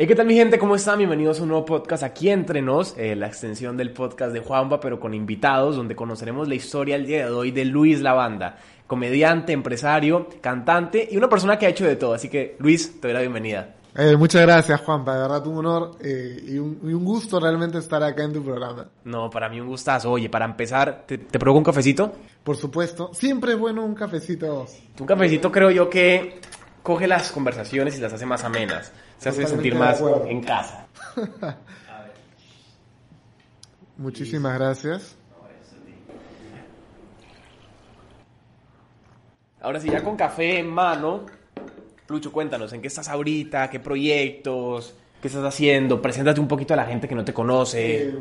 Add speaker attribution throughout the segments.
Speaker 1: Hey, ¿qué tal mi gente? ¿Cómo están? Bienvenidos a un nuevo podcast aquí entre nos, eh, la extensión del podcast de Juanpa, pero con invitados, donde conoceremos la historia el día de hoy de Luis Lavanda, comediante, empresario, cantante y una persona que ha hecho de todo. Así que, Luis, te doy la bienvenida.
Speaker 2: Eh, muchas gracias, Juanpa. De verdad, un honor eh, y, un, y, un, gusto realmente estar acá en tu programa.
Speaker 1: No, para mí un gustazo. Oye, para empezar, ¿te, te provoca un cafecito?
Speaker 2: Por supuesto. Siempre es bueno un cafecito.
Speaker 1: Un cafecito creo yo que coge las conversaciones y las hace más amenas. Se hace sentir más en casa.
Speaker 2: Muchísimas gracias.
Speaker 1: Ahora sí, ya con café en mano, Lucho, cuéntanos, ¿en qué estás ahorita? ¿Qué proyectos? ¿Qué estás haciendo? Preséntate un poquito a la gente que no te conoce.
Speaker 2: Eh,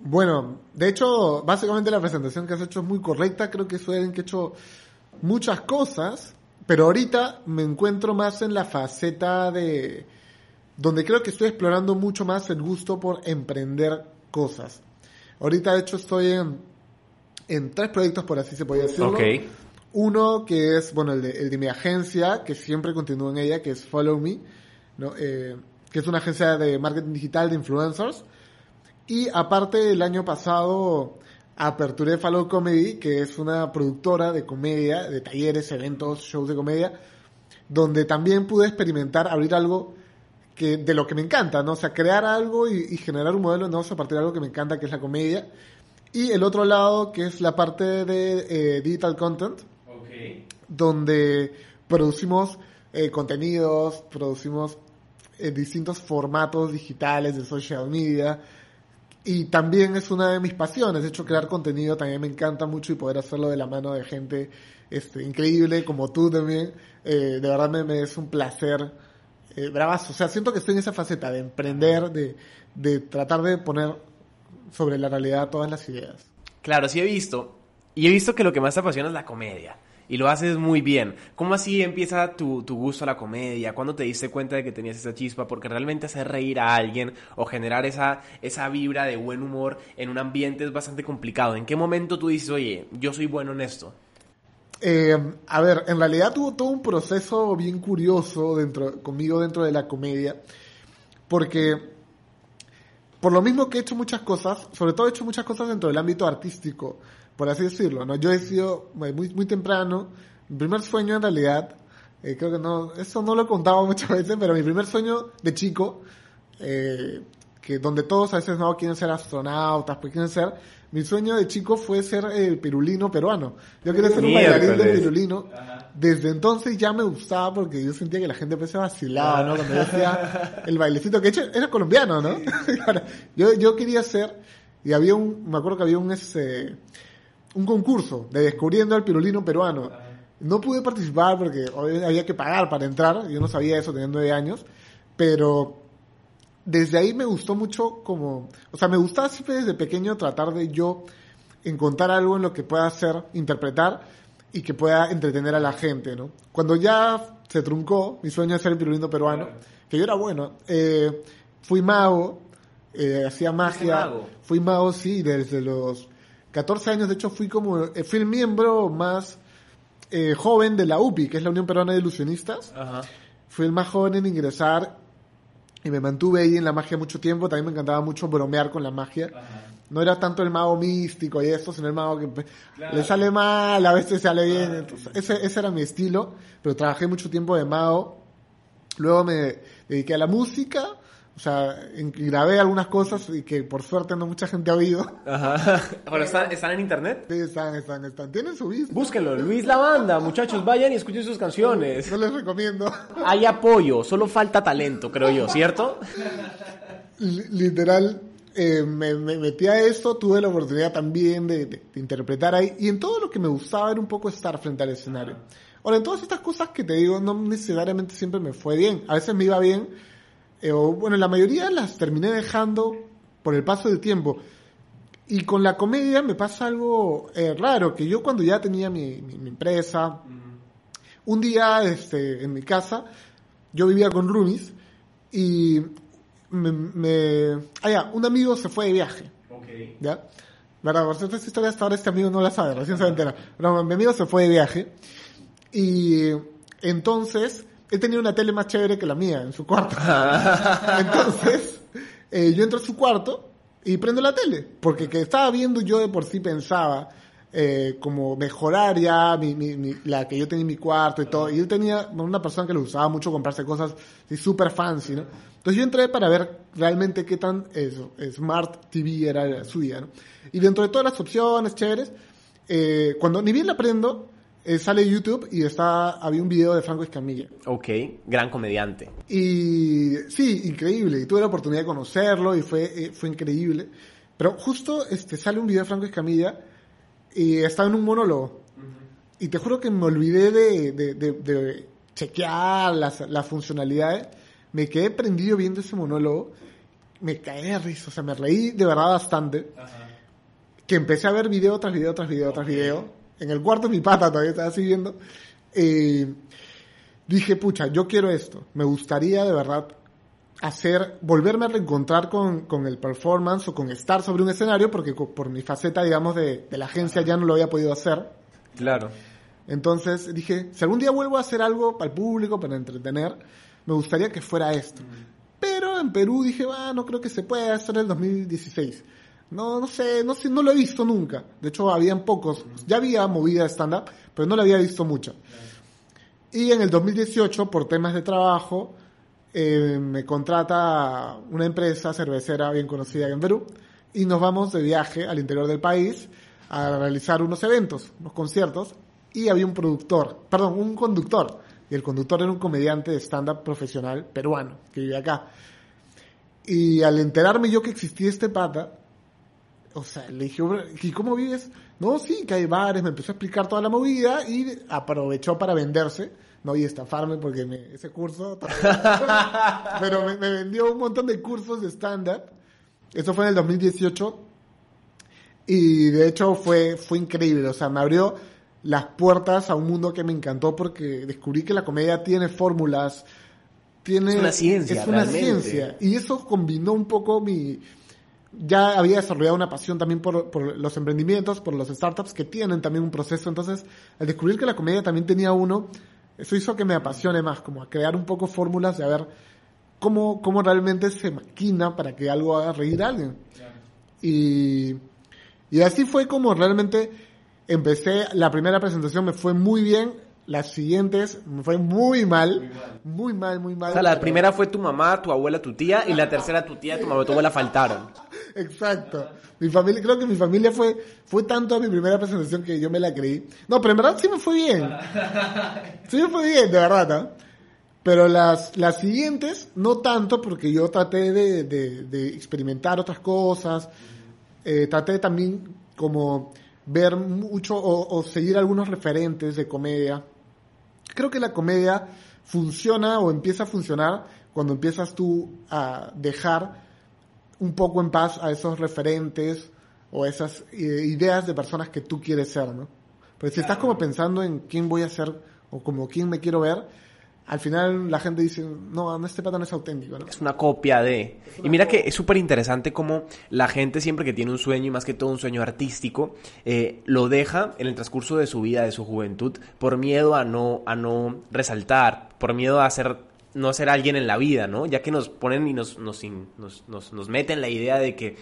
Speaker 2: bueno, de hecho, básicamente la presentación que has hecho es muy correcta. Creo que suelen que he hecho muchas cosas, pero ahorita me encuentro más en la faceta de donde creo que estoy explorando mucho más el gusto por emprender cosas. Ahorita, de hecho, estoy en, en tres proyectos, por así se podría decirlo.
Speaker 1: Ok.
Speaker 2: Uno que es, bueno, el de, el de, mi agencia, que siempre continúo en ella, que es Follow Me, ¿no? Eh, que es una agencia de marketing digital de influencers. Y aparte, el año pasado aperturé Follow Comedy, que es una productora de comedia, de talleres, eventos, shows de comedia, donde también pude experimentar, abrir algo que, de lo que me encanta, ¿no? O sea, crear algo y, y generar un modelo de negocio a partir de algo que me encanta, que es la comedia. Y el otro lado, que es la parte de eh, digital content,
Speaker 1: okay.
Speaker 2: donde producimos eh, contenidos, producimos eh, distintos formatos digitales de social media. Y también es una de mis pasiones. De hecho, crear contenido también me encanta mucho y poder hacerlo de la mano de gente este, increíble como tú también. de verdad me, me es un placer eh, bravazo. O sea, siento que estoy en esa faceta de emprender, de, de tratar de poner sobre la realidad todas las ideas.
Speaker 1: Claro, sí he visto. Y he visto que lo que más te apasiona es la comedia. Y lo haces muy bien. ¿Cómo así empieza tu, tu gusto a la comedia? ¿Cuándo te diste cuenta de que tenías esa chispa? Porque realmente hacer reír a alguien o generar esa, esa vibra de buen humor en un ambiente es bastante complicado. ¿En qué momento tú dices, oye, yo soy bueno en esto?
Speaker 2: Eh, a ver, en realidad tuvo todo un proceso bien curioso dentro, conmigo dentro de la comedia, porque por lo mismo que he hecho muchas cosas, sobre todo he hecho muchas cosas dentro del ámbito artístico, por así decirlo, ¿no? Yo he sido muy, muy temprano, mi primer sueño en realidad, eh, creo que no, eso no lo he contado muchas veces, pero mi primer sueño de chico, eh, que donde todos a veces no quieren ser astronautas, pues quieren ser, mi sueño de chico fue ser el pirulino peruano. Yo quería ser un bailarín de pirulino. Desde entonces ya me gustaba porque yo sentía que la gente empezó a vacilar, ¿no? Cuando yo hacía el bailecito, que de hecho era colombiano, ¿no? yo, yo quería ser, y había un, me acuerdo que había un, ese, un concurso de descubriendo al pirulino peruano. No pude participar porque había que pagar para entrar, yo no sabía eso, tenía nueve años, pero desde ahí me gustó mucho como, o sea, me gustaba siempre desde pequeño tratar de yo encontrar algo en lo que pueda hacer, interpretar y que pueda entretener a la gente, ¿no? Cuando ya se truncó mi sueño de ser el pirulino peruano, que yo era bueno, eh, fui mago, eh, hacía magia,
Speaker 1: mago?
Speaker 2: fui mago, sí, desde los 14 años, de hecho fui como, eh, fui el miembro más eh, joven de la UPI, que es la Unión Peruana de Ilusionistas.
Speaker 1: Ajá.
Speaker 2: Fui el más joven en ingresar y me mantuve ahí en la magia mucho tiempo. También me encantaba mucho bromear con la magia.
Speaker 1: Ajá.
Speaker 2: No era tanto el mago místico y eso, sino el mago que claro. le sale mal, a veces sale bien.
Speaker 1: Ah,
Speaker 2: Entonces, ese, ese era mi estilo, pero trabajé mucho tiempo de mago. Luego me dediqué a la música, o sea, grabé algunas cosas y que por suerte no mucha gente ha oído.
Speaker 1: Ajá. Ahora están, están en internet.
Speaker 2: Sí, están, están, están. Tienen su vista.
Speaker 1: Búsquenlo, Luis La Banda, muchachos, vayan y escuchen sus canciones.
Speaker 2: No les recomiendo.
Speaker 1: Hay apoyo, solo falta talento, creo yo, ¿cierto?
Speaker 2: Literal, eh, me, me, metí a esto, tuve la oportunidad también de, de, de, interpretar ahí, y en todo lo que me gustaba era un poco estar frente al escenario. Ahora, en todas estas cosas que te digo, no necesariamente siempre me fue bien. A veces me iba bien, eh, o bueno, la mayoría las terminé dejando por el paso del tiempo. Y con la comedia me pasa algo eh, raro, que yo cuando ya tenía mi, mi, mi empresa, uh -huh. un día este, en mi casa, yo vivía con roomies, y me, me ah, ya, un amigo se fue de viaje.
Speaker 1: Okay.
Speaker 2: ¿Ya? ¿Verdad? Por cierto, esta historia hasta ahora este amigo no la sabe, recién se va a enterar. Pero mi amigo se fue de viaje y entonces él tenía una tele más chévere que la mía en su cuarto. Entonces, eh, yo entro a su cuarto y prendo la tele, porque que estaba viendo yo de por sí pensaba eh, como mejorar ya mi, mi, mi- la que yo tenía en mi cuarto y todo. Y él tenía una persona que le gustaba mucho comprarse cosas súper fancy, ¿no? Entonces yo entré para ver realmente qué tan eso, Smart TV era la suya, ¿no? Y dentro de todas las opciones chéveres, eh, cuando ni bien la prendo, eh, sale YouTube y está, había un video de Franco Escamilla.
Speaker 1: Ok, gran comediante.
Speaker 2: Y sí, increíble. Y tuve la oportunidad de conocerlo y fue, eh, fue increíble. Pero justo este, sale un video de Franco Escamilla y estaba en un monólogo. Y te juro que me olvidé de, de, de- de chequear las, las funcionalidades. Me quedé prendido viendo ese monólogo. Me caí de risa. O sea, me reí de verdad bastante. Que empecé a ver video tras video tras video tras video. En el cuarto mi pata todavía estaba siguiendo. Eh, dije, pucha, yo quiero esto. Me gustaría de verdad hacer, volverme a reencontrar con, con el performance o con estar sobre un escenario, porque por mi faceta, digamos, de, de la agencia ya no lo había podido hacer.
Speaker 1: Claro.
Speaker 2: Entonces dije, si algún día vuelvo a hacer algo para el público, para entretener, me gustaría que fuera esto. Pero en Perú dije, va, no creo que se pueda hacer en el 2016. No, no sé, no sé, no lo he visto nunca. De hecho, habían pocos. Ya había movida de stand-up, pero no la había visto mucho. Y en el 2018, por temas de trabajo, eh, me contrata una empresa cervecera bien conocida en Perú y nos vamos de viaje al interior del país a realizar unos eventos, unos conciertos y había un productor, perdón, un conductor. Y el conductor era un comediante de stand-up profesional peruano que vive acá. Y al enterarme yo que existía este pata, o sea, le dije, "Bro, ¿y cómo vives? No, sí, que hay bares, me empezó a explicar toda la movida y aprovechó para venderse, no y estafarme porque me- ese curso, pero me, me vendió un montón de cursos de stand-up. Eso fue en el 2018 y de hecho fue, fue increíble, o sea, me abrió las puertas a un mundo que me encantó porque descubrí que la comedia tiene fórmulas, tiene...
Speaker 1: Es una ciencia,
Speaker 2: Es una
Speaker 1: realmente.
Speaker 2: ciencia. Y eso combinó un poco mi... Ya había desarrollado una pasión también por, por los emprendimientos, por los startups que tienen también un proceso. Entonces, al descubrir que la comedia también tenía uno, eso hizo que me apasione más, como a crear un poco fórmulas de a ver cómo, cómo realmente se maquina para que algo haga reír a alguien. Y, y así fue como realmente empecé, la primera presentación me fue muy bien, las siguientes me fue muy mal, muy mal, muy mal.
Speaker 1: O sea, la primera fue tu mamá, tu abuela, tu tía, y la tercera tu tía, tu mamá y tu abuela faltaron.
Speaker 2: Exacto. Mi familia, creo que mi familia fue, fue tanto a mi primera presentación que yo me la creí. No, pero en verdad sí me fue bien. Sí me fue bien, de verdad, ¿no? Pero las, las siguientes, no tanto, porque yo traté de, de, de experimentar otras cosas. Eh, traté también como ver mucho o, o seguir algunos referentes de comedia. Creo que la comedia funciona o empieza a funcionar cuando empiezas tú a dejar un poco en paz a esos referentes o esas eh, ideas de personas que tú quieres ser, ¿no? Pero si estás como pensando en quién voy a ser o como quién me quiero ver, al final la gente dice, no, este pata no es auténtico, ¿no?
Speaker 1: Es una copia de... Y mira que es súper interesante cómo la gente siempre que tiene un sueño, y más que todo un sueño artístico, eh, lo deja en el transcurso de su vida, de su juventud, por miedo a no, a no resaltar, por miedo a ser, no ser alguien en la vida, ¿no? Ya que nos ponen y nos, nos, nos, nos, nos meten la idea de que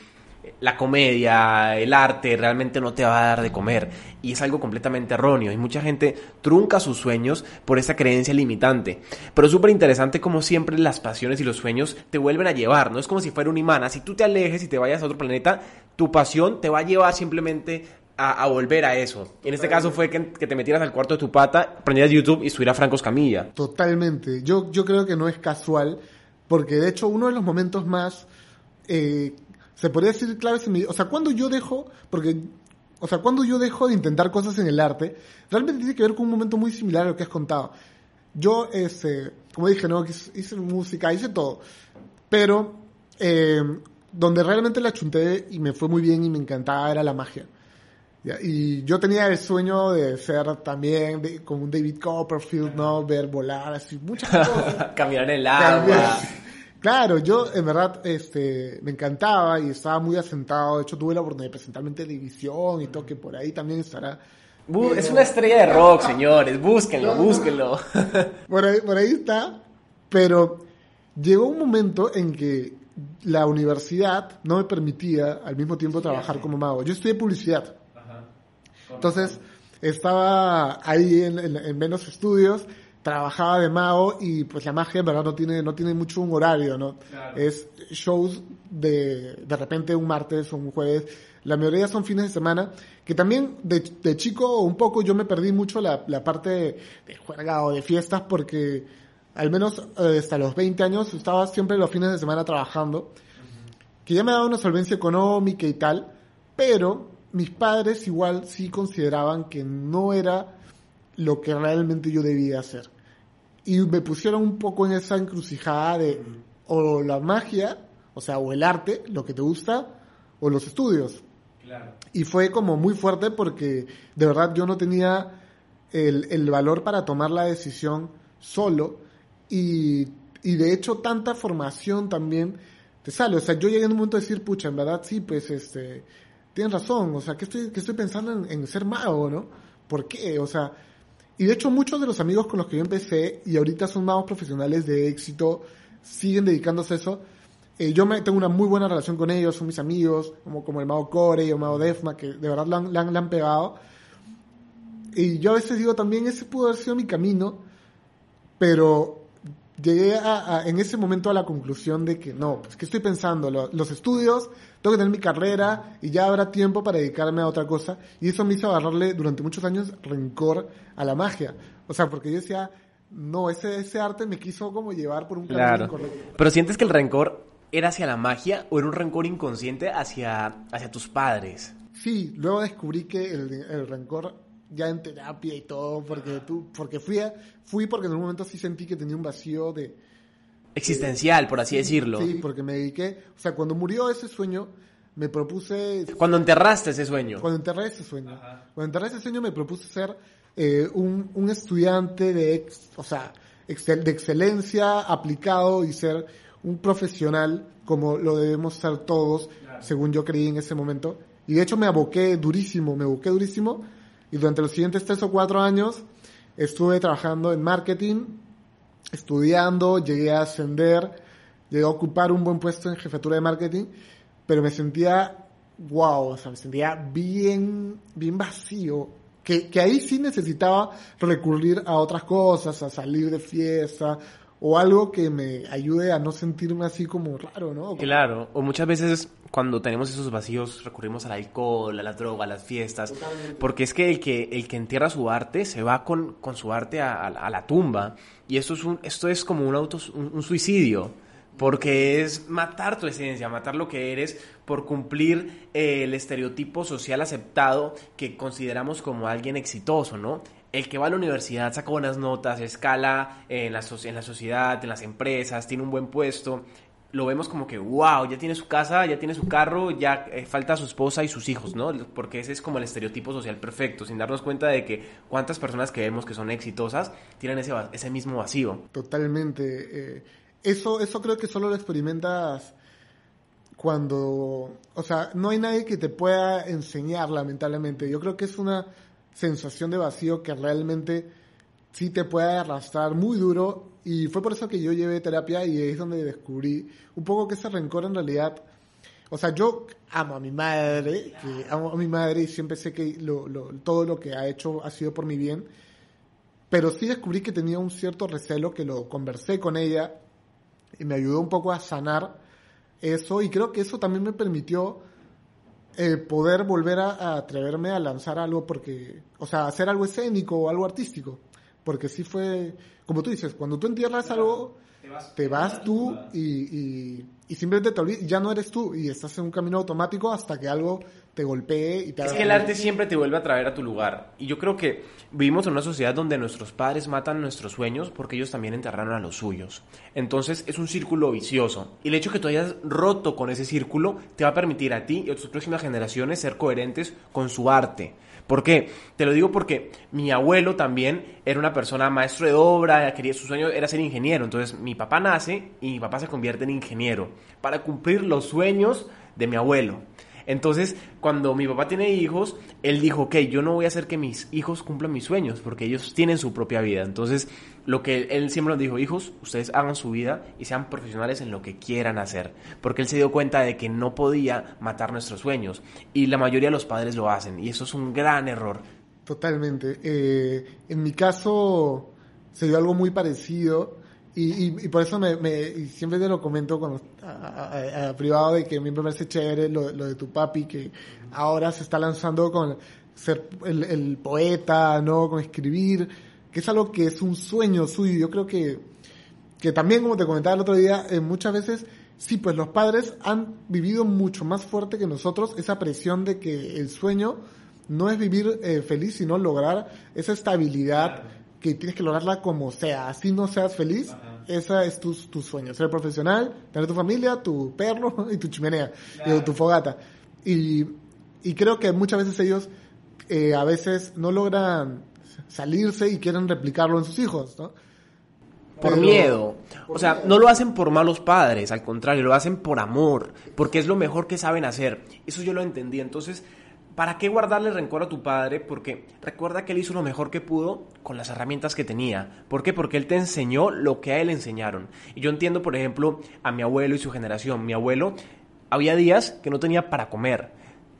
Speaker 1: la comedia, el arte, realmente no te va a dar de comer. Y es algo completamente erróneo. Y mucha gente trunca sus sueños por esa creencia limitante. Pero es súper interesante como siempre las pasiones y los sueños te vuelven a llevar. No es como si fuera un imán. Si tú te alejes y te vayas a otro planeta, tu pasión te va a llevar simplemente a, a volver a eso. En este caso fue que, que te metieras al cuarto de tu pata, prendieras YouTube y estuvieras Franco Escamilla.
Speaker 2: Totalmente. Yo, yo creo que no es casual, porque de hecho uno de los momentos más, eh, se podría decir claves en mi, o sea, cuando yo dejo, porque, o sea, cuando yo dejo de intentar cosas en el arte, realmente tiene que ver con un momento muy similar a lo que has contado. Yo, este, como dije, no, hice, hice música, hice todo, pero eh, donde realmente la chunté y me fue muy bien y me encantaba era la magia. Y yo tenía el sueño de ser también de- como un David Copperfield, ¿no? Ver volar, así, muchas cosas.
Speaker 1: Caminar en el agua.
Speaker 2: Claro, yo en verdad este, me encantaba y estaba muy asentado. De hecho, tuve la oportunidad de presentarme en televisión y todo, que por ahí también estará
Speaker 1: es una estrella de rock, señores. Búsquenlo, búsquenlo.
Speaker 2: Por ahí, por ahí está. Pero llegó un momento en que la universidad no me permitía al mismo tiempo trabajar como mago. Yo estudié publicidad. Entonces, estaba ahí en, menos estudios, trabajaba de mago y pues la magia en verdad no tiene, no tiene mucho un horario, ¿no? Es shows de, de repente un martes o un jueves. La mayoría son fines de semana, que también de, de chico un poco yo me perdí mucho la, la parte de, de juerga o de fiestas porque al menos eh, hasta los 20 años, estaba siempre los fines de semana trabajando, que ya me daba una solvencia económica y tal, pero mis padres igual sí consideraban que no era lo que realmente yo debía hacer. Y me pusieron un poco en esa encrucijada de o la magia, o sea, o el arte, lo que te gusta, o los estudios. Y fue como muy fuerte porque de verdad yo no tenía el, el valor para tomar la decisión solo y, y de hecho tanta formación también te sale. O sea, yo llegué en un momento de decir, pucha, en verdad sí, pues este, tienes razón. O sea, que estoy, que estoy pensando en, ser mago, ¿no? ¿Por qué? O sea, y de hecho muchos de los amigos con los que yo empecé y ahorita son magos profesionales de éxito, siguen dedicándose a eso. Eh, yo me, tengo una muy buena relación con ellos, son mis amigos, como, como el mago Core o el mago Defma, que de verdad le han, le han pegado. Y yo a veces digo también, ese pudo haber sido mi camino, pero llegué a, en ese momento a la conclusión de que no, pues que estoy pensando, los estudios, tengo que tener mi carrera y ya habrá tiempo para dedicarme a otra cosa. Y eso me hizo agarrarle durante muchos años rencor a la magia. O sea, porque yo decía, no, ese, ese arte me quiso como llevar por un
Speaker 1: camino incorrecto. Pero sientes que el rencor era hacia la magia o era un rencor inconsciente hacia, hacia tus padres?
Speaker 2: Sí, luego descubrí que el, el rencor ya en terapia y todo, porque tú, porque fui, fui porque en un momento sí sentí que tenía un vacío de...
Speaker 1: Existencial, por así decirlo.
Speaker 2: Sí, porque me dediqué, o sea, cuando murió ese sueño, me propuse...
Speaker 1: Cuando enterraste ese sueño.
Speaker 2: Cuando enterré ese sueño. Cuando enterré ese sueño me propuse ser eh, un, un, estudiante de, o sea, de excelencia aplicado y ser un profesional como lo debemos ser todos, según yo creí en ese momento. Y de hecho me aboqué durísimo, me aboqué durísimo y durante los siguientes tres o cuatro años estuve trabajando en marketing, estudiando, llegué a ascender, llegué a ocupar un buen puesto en jefatura de marketing, pero me sentía, wow, o sea, me sentía bien, bien vacío. Que, que ahí sí necesitaba recurrir a otras cosas, a salir de fiesta, o algo que me ayude a no sentirme así como raro, ¿no?
Speaker 1: Claro, o muchas veces cuando tenemos esos vacíos recurrimos al alcohol, a la droga, a las fiestas, porque es que el que el que entierra su arte se va con, con su arte a, a, la tumba y esto es un esto es como un auto un, suicidio. Porque es matar tu esencia, matar lo que eres por cumplir el estereotipo social aceptado que consideramos como alguien exitoso, ¿no? El que va a la universidad saca buenas notas, escala en la, en la sociedad, en las empresas, tiene un buen puesto, lo vemos como que, wow, ya tiene su casa, ya tiene su carro, ya eh, falta su esposa y sus hijos, ¿no? Porque ese es como el estereotipo social perfecto, sin darnos cuenta de que cuántas personas que vemos que son exitosas tienen ese, ese mismo vacío.
Speaker 2: Totalmente. Eh, eso, eso creo que solo lo experimentas cuando, o sea, no hay nadie que te pueda enseñar, lamentablemente. Yo creo que es una sensación de vacío que realmente sí te puede arrastrar muy duro. Y fue por eso que yo llevé terapia y es donde descubrí un poco que ese rencor en realidad, o sea, yo amo a mi madre, que amo a mi madre y siempre sé que lo, todo lo que ha hecho ha sido por mi bien, pero sí descubrí que tenía un cierto recelo que lo conversé con ella y me ayudó un poco a sanar eso. Y creo que eso también me permitió eh, poder volver a, atreverme a lanzar algo porque, o sea, hacer algo escénico o algo artístico. Porque sí fue, como tú dices, cuando tú entierras algo, te vas, tú y, y, simplemente te olvidas, ya no eres tú y estás en un camino automático hasta que algo te golpee y te
Speaker 1: Es que el arte siempre te vuelve a traer a tu lugar. Y yo creo que vivimos en una sociedad donde nuestros padres matan nuestros sueños porque ellos también enterraron a los suyos. Entonces es un círculo vicioso. Y el hecho que tú hayas roto con ese círculo te va a permitir a ti y a tus próximas generaciones ser coherentes con su arte. ¿Por qué? Te lo digo porque mi abuelo también era una persona maestro de obra, quería, su sueño era ser ingeniero. Entonces mi papá nace y mi papá se convierte en ingeniero para cumplir los sueños de mi abuelo. Entonces, cuando mi papá tiene hijos, él dijo, ok, yo no voy a hacer que mis hijos cumplan mis sueños, porque ellos tienen su propia vida. Entonces, lo que él, siempre nos dijo, hijos, ustedes hagan su vida y sean profesionales en lo que quieran hacer, porque él se dio cuenta de que no podía matar nuestros sueños. Y la mayoría de los padres lo hacen, y eso es un gran error.
Speaker 2: Totalmente. Eh, en mi caso, se dio algo muy parecido. Y, y, por eso me, me siempre te lo comento cuando, a, privado de que a mí me parece chévere lo, lo, de tu papi que ahora se está lanzando con ser el, el, poeta, ¿no? Con escribir, que es algo que es un sueño suyo. Yo creo que, que también, como te comentaba el otro día, eh, muchas veces, sí, pues los padres han vivido mucho más fuerte que nosotros esa presión de que el sueño no es vivir eh, feliz, sino lograr esa estabilidad que tienes que lograrla como sea. Así no seas feliz, esa es tu, tu, sueño. Ser profesional, tener tu familia, tu perro y tu chimenea, y tu fogata. Y, y, creo que muchas veces ellos eh, a veces no logran salirse y quieren replicarlo en sus hijos, ¿no?
Speaker 1: Por miedo. o sea, no lo hacen por malos padres, al contrario, lo hacen por amor, porque es lo mejor que saben hacer. Eso yo lo entendí. Entonces, ¿Para qué guardarle rencor a tu padre? Porque recuerda que él hizo lo mejor que pudo con las herramientas que tenía. ¿Por qué? Porque él te enseñó lo que a él enseñaron. Y yo entiendo, por ejemplo, a mi abuelo y su generación. Mi abuelo, había días que no tenía para comer.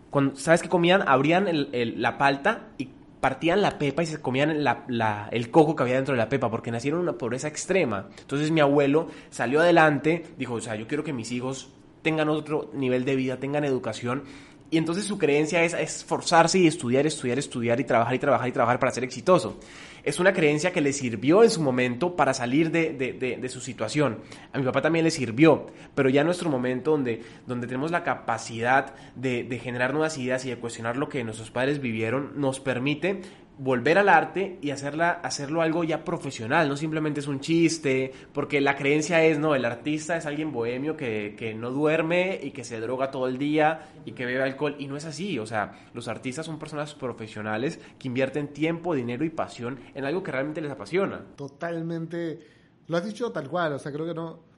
Speaker 1: Cuando, ¿Sabes qué comían? Abrían la palta y partían la pepa y se comían el coco que había dentro de la pepa porque nacieron en una pobreza extrema. Entonces mi abuelo salió adelante, dijo, o sea, yo quiero que mis hijos tengan otro nivel de vida, tengan educación y entonces su creencia es esforzarse y estudiar, estudiar, estudiar y trabajar y trabajar y trabajar para ser exitoso. Es una creencia que le sirvió en su momento para salir de, de, su situación. A mi papá también le sirvió, pero ya en nuestro momento donde, donde tenemos la capacidad de, de generar nuevas ideas y de cuestionar lo que nuestros padres vivieron, nos permite volver al arte y hacerla, hacerlo algo ya profesional, no simplemente es un chiste, porque la creencia es, no, el artista es alguien bohemio que, que no duerme y que se droga todo el día y que bebe alcohol, y no es así, o sea, los artistas son personas profesionales que invierten tiempo, dinero y pasión en algo que realmente les apasiona.
Speaker 2: Totalmente, lo has dicho tal cual, o sea, creo que no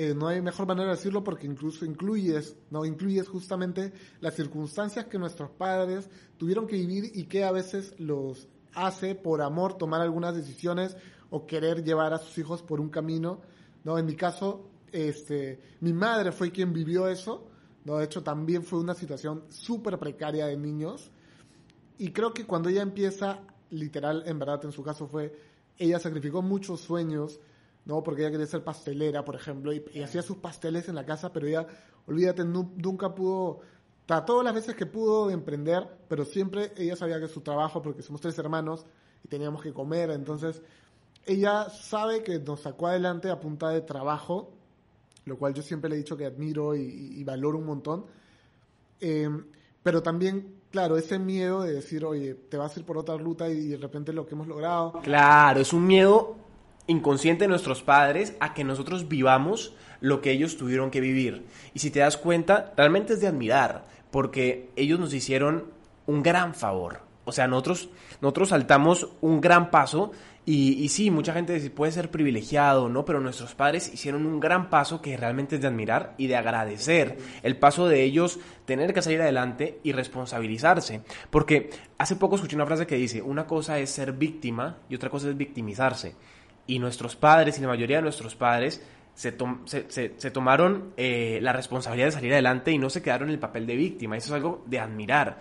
Speaker 2: eh, no hay mejor manera de decirlo porque incluso incluyes, no incluyes justamente las circunstancias que nuestros padres tuvieron que vivir y que a veces los hace por amor tomar algunas decisiones o querer llevar a sus hijos por un camino, ¿no? En mi caso, este, mi madre fue quien vivió eso, ¿no? De hecho, también fue una situación súper precaria de niños. Y creo que cuando ella empieza, literal, en verdad, en su caso fue, ella sacrificó muchos sueños, ¿no? Porque ella quería ser pastelera, por ejemplo, y, hacía sus pasteles en la casa, pero ella, olvídate, nunca pudo, trató las veces que pudo de emprender, pero siempre ella sabía que su trabajo, porque somos tres hermanos y teníamos que comer, entonces ella sabe que nos sacó adelante a punta de trabajo, lo cual yo siempre le he dicho que admiro y, valoro un montón. Em, pero también, claro, ese miedo de decir, oye, te vas a ir por otra ruta y de repente lo que hemos logrado.
Speaker 1: Claro, es un miedo inconsciente de nuestros padres a que nosotros vivamos lo que ellos tuvieron que vivir. Y si te das cuenta, realmente es de admirar, porque ellos nos hicieron un gran favor. O sea, nosotros, nosotros saltamos un gran paso y, y, sí, mucha gente puede ser privilegiado, ¿no? Pero nuestros padres hicieron un gran paso que realmente es de admirar y de agradecer. El paso de ellos tener que salir adelante y responsabilizarse. Porque hace poco escuché una frase que dice, una cosa es ser víctima y otra cosa es victimizarse y nuestros padres y la mayoría de nuestros padres se, se, tomaron eh, la responsabilidad de salir adelante y no se quedaron en el papel de víctima. Eso es algo de admirar.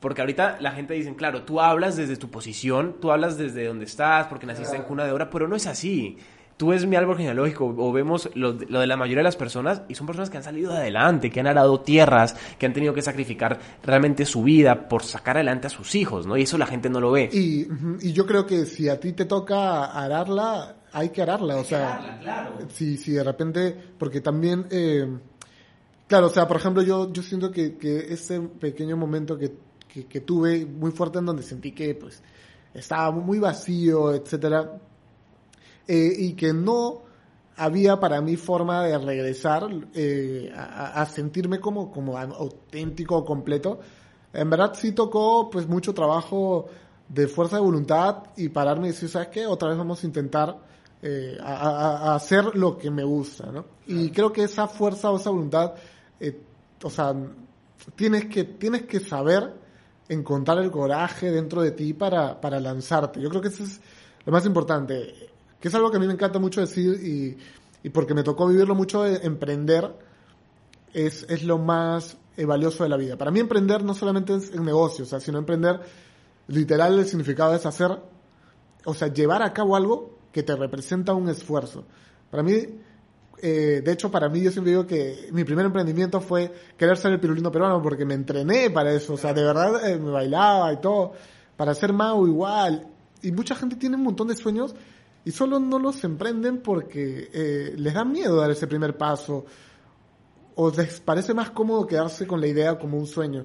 Speaker 1: Porque ahorita la gente dice, claro, tú hablas desde tu posición, tú hablas desde donde estás, porque naciste en cuna de oro, pero no es así tú ves mi árbol genealógico o vemos lo, de la mayoría de las personas y son personas que han salido adelante, que han arado tierras, que han tenido que sacrificar realmente su vida por sacar adelante a sus hijos, ¿no? Y eso la gente no lo ve.
Speaker 2: Y, y yo creo que si a ti te toca ararla, hay que ararla, o sea, claro. si, si de repente, porque también, eh, claro, o sea, por ejemplo, yo, yo siento que, que ese pequeño momento que, que, que tuve muy fuerte en donde sentí que, pues, estaba muy vacío, etcétera, eh, y que no había para mí forma de regresar eh, a, sentirme como, como auténtico o completo. En verdad sí tocó pues mucho trabajo de fuerza de voluntad y pararme y decir, ¿sabes qué? Otra vez vamos a intentar eh, a, hacer lo que me gusta, ¿no? Y creo que esa fuerza o esa voluntad, o sea, tienes que, tienes que saber encontrar el coraje dentro de ti para, para lanzarte. Yo creo que eso es lo más importante, que es algo que a mí me encanta mucho decir y, y porque me tocó vivirlo mucho, de emprender es, es lo más eh, valioso de la vida. Para mí emprender no solamente es en negocios, o sea, sino emprender, literal el significado es hacer, o sea, llevar a cabo algo que te representa un esfuerzo. Para mí, eh, de hecho, para mí yo siempre digo que mi primer emprendimiento fue querer ser el pirulino peruano porque me entrené para eso, o sea, de verdad eh, me bailaba y todo, para ser mago igual. Y mucha gente tiene un montón de sueños y solo no los emprenden porque eh, les da miedo dar ese primer paso o les parece más cómodo quedarse con la idea como un sueño.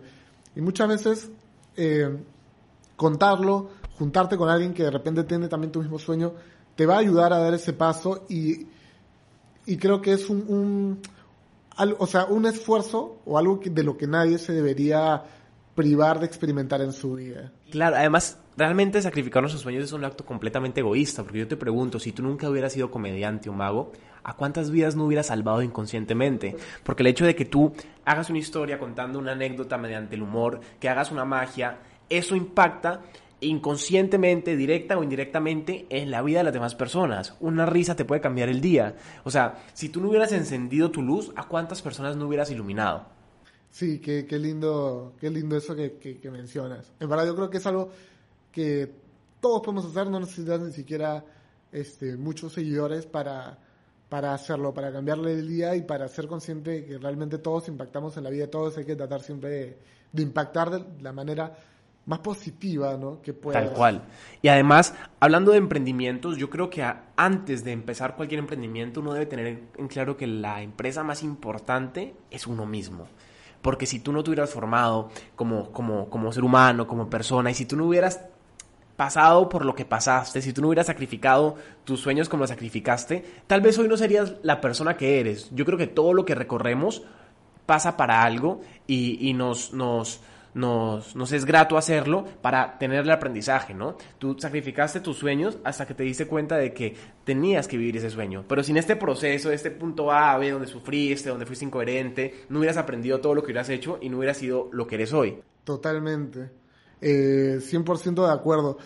Speaker 2: Y muchas veces eh, contarlo, juntarte con alguien que de repente tiene también tu mismo sueño, te va a ayudar a dar ese paso y, y creo que es un, o sea, un esfuerzo o algo de lo que nadie se debería privar de experimentar en su vida.
Speaker 1: Claro, además, realmente sacrificar nuestros sueños es un acto completamente egoísta, porque yo te pregunto, si tú nunca hubieras sido comediante o mago, ¿a cuántas vidas no hubieras salvado inconscientemente? Porque el hecho de que tú hagas una historia contando una anécdota mediante el humor, que hagas una magia, eso impacta inconscientemente, directa o indirectamente, en la vida de las demás personas. Una risa te puede cambiar el día. O sea, si tú no hubieras encendido tu luz, ¿a cuántas personas no hubieras iluminado?
Speaker 2: Sí, qué, lindo, qué lindo eso que, que, mencionas. En verdad yo creo que es algo que todos podemos hacer, no necesitas ni siquiera este, muchos seguidores para, para hacerlo, para cambiarle el día y para ser consciente de que realmente todos impactamos en la vida de todos, hay que tratar siempre de, de impactar de la manera más positiva, ¿no? Que pueda.
Speaker 1: Tal cual. Y además, hablando de emprendimientos, yo creo que antes de empezar cualquier emprendimiento uno debe tener en claro que la empresa más importante es uno mismo. Porque si tú no te hubieras formado como, como, como ser humano, como persona, y si tú no hubieras pasado por lo que pasaste, si tú no hubieras sacrificado tus sueños como sacrificaste, tal vez hoy no serías la persona que eres. Yo creo que todo lo que recorremos pasa para algo y, nos, nos, nos es grato hacerlo para tener el aprendizaje, ¿no? Tú sacrificaste tus sueños hasta que te diste cuenta de que tenías que vivir ese sueño. Pero sin este proceso, este punto A, B, donde sufriste, donde fuiste incoherente, no hubieras aprendido todo lo que hubieras hecho y no hubieras sido lo que eres hoy.
Speaker 2: Totalmente. Eh, 100% de acuerdo.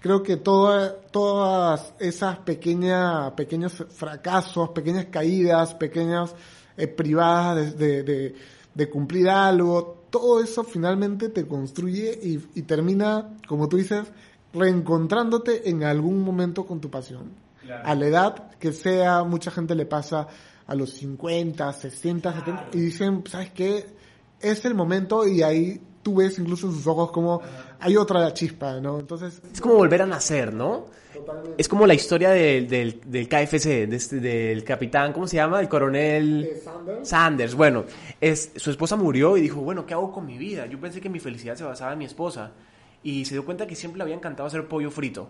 Speaker 2: Creo que todas esas pequeñas, pequeños fracasos, pequeñas caídas, pequeñas eh, privadas de, de, de cumplir algo, todo eso finalmente te construye y, termina, como tú dices, reencontrándote en algún momento con tu pasión. A la edad que sea, mucha gente le pasa a los 50, 60, 70 y dicen, ¿sabes qué? Es el momento y ahí tú ves incluso en sus ojos como hay otra chispa, ¿no? Entonces...
Speaker 1: Es como volver a nacer, ¿no? Es como la historia del, del, del KFC, este, del capitán, ¿cómo se llama? El coronel
Speaker 2: eh, Sanders.
Speaker 1: Sanders. Bueno, es, su esposa murió y dijo, bueno, ¿qué hago con mi vida? Yo pensé que mi felicidad se basaba en mi esposa. Y se dio cuenta que siempre le había encantado hacer pollo frito.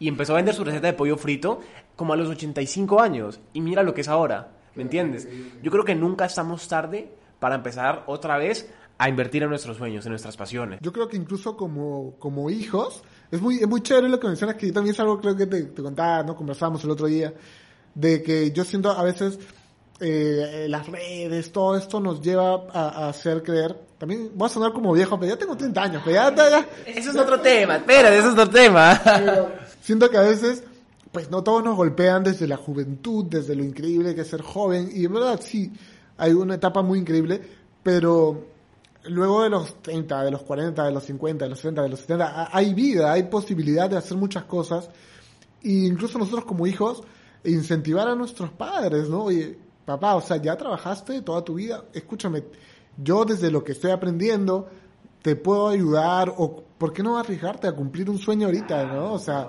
Speaker 1: Y empezó a vender su receta de pollo frito como a los 85 años. Y mira lo que es ahora, ¿me entiendes? Yo creo que nunca estamos tarde para empezar otra vez a invertir en nuestros sueños, en nuestras pasiones.
Speaker 2: Yo creo que incluso como, como hijos, es muy, es muy chévere lo que mencionas, que también es algo creo que te, te contaba, ¿no? Conversábamos el otro día, de que yo siento a veces eh, las redes, todo esto nos lleva a, hacer creer. También voy a sonar como viejo, pero ya tengo 30 años, pero ya, ya,
Speaker 1: Eso es otro tema, espera, eso es otro tema.
Speaker 2: siento que a veces, pues no todos nos golpean desde la juventud, desde lo increíble que es ser joven, y en verdad sí, hay una etapa muy increíble, pero luego de los 30, de los 40, de los 50, de los 60, de los 70, hay vida, hay posibilidad de hacer muchas cosas. E incluso nosotros como hijos, incentivar a nuestros padres, ¿no? Oye, papá, o sea, ya trabajaste toda tu vida, escúchame, yo desde lo que estoy aprendiendo, te puedo ayudar, o ¿por qué no arriesgarte a cumplir un sueño ahorita, ¿no? O sea,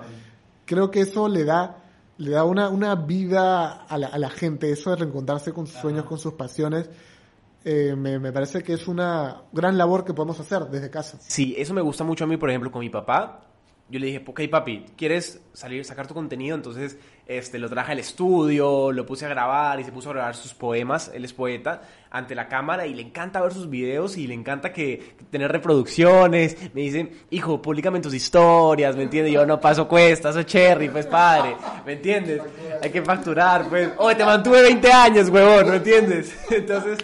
Speaker 2: creo que eso le da le da una, una vida a la, a la gente, eso de reencontrarse con sus sueños, con sus pasiones, eh, me, me, parece que es una gran labor que podemos hacer desde casa.
Speaker 1: Sí, eso me gusta mucho a mí, por ejemplo, con mi papá. Yo le dije, ok, papi, ¿quieres salir, sacar tu contenido? Entonces, este, lo traje al estudio, lo puse a grabar y se puso a grabar sus poemas. Él es poeta ante la cámara y le encanta ver sus videos y le encanta que, tener reproducciones. Me dice, hijo, públicamente tus historias, ¿me entiendes? Yo no paso cuesta, soy cherry, pues padre, ¿me entiendes? Hay que facturar, pues. Oh, te mantuve 20 años, huevón, ¿me entiendes? Entonces,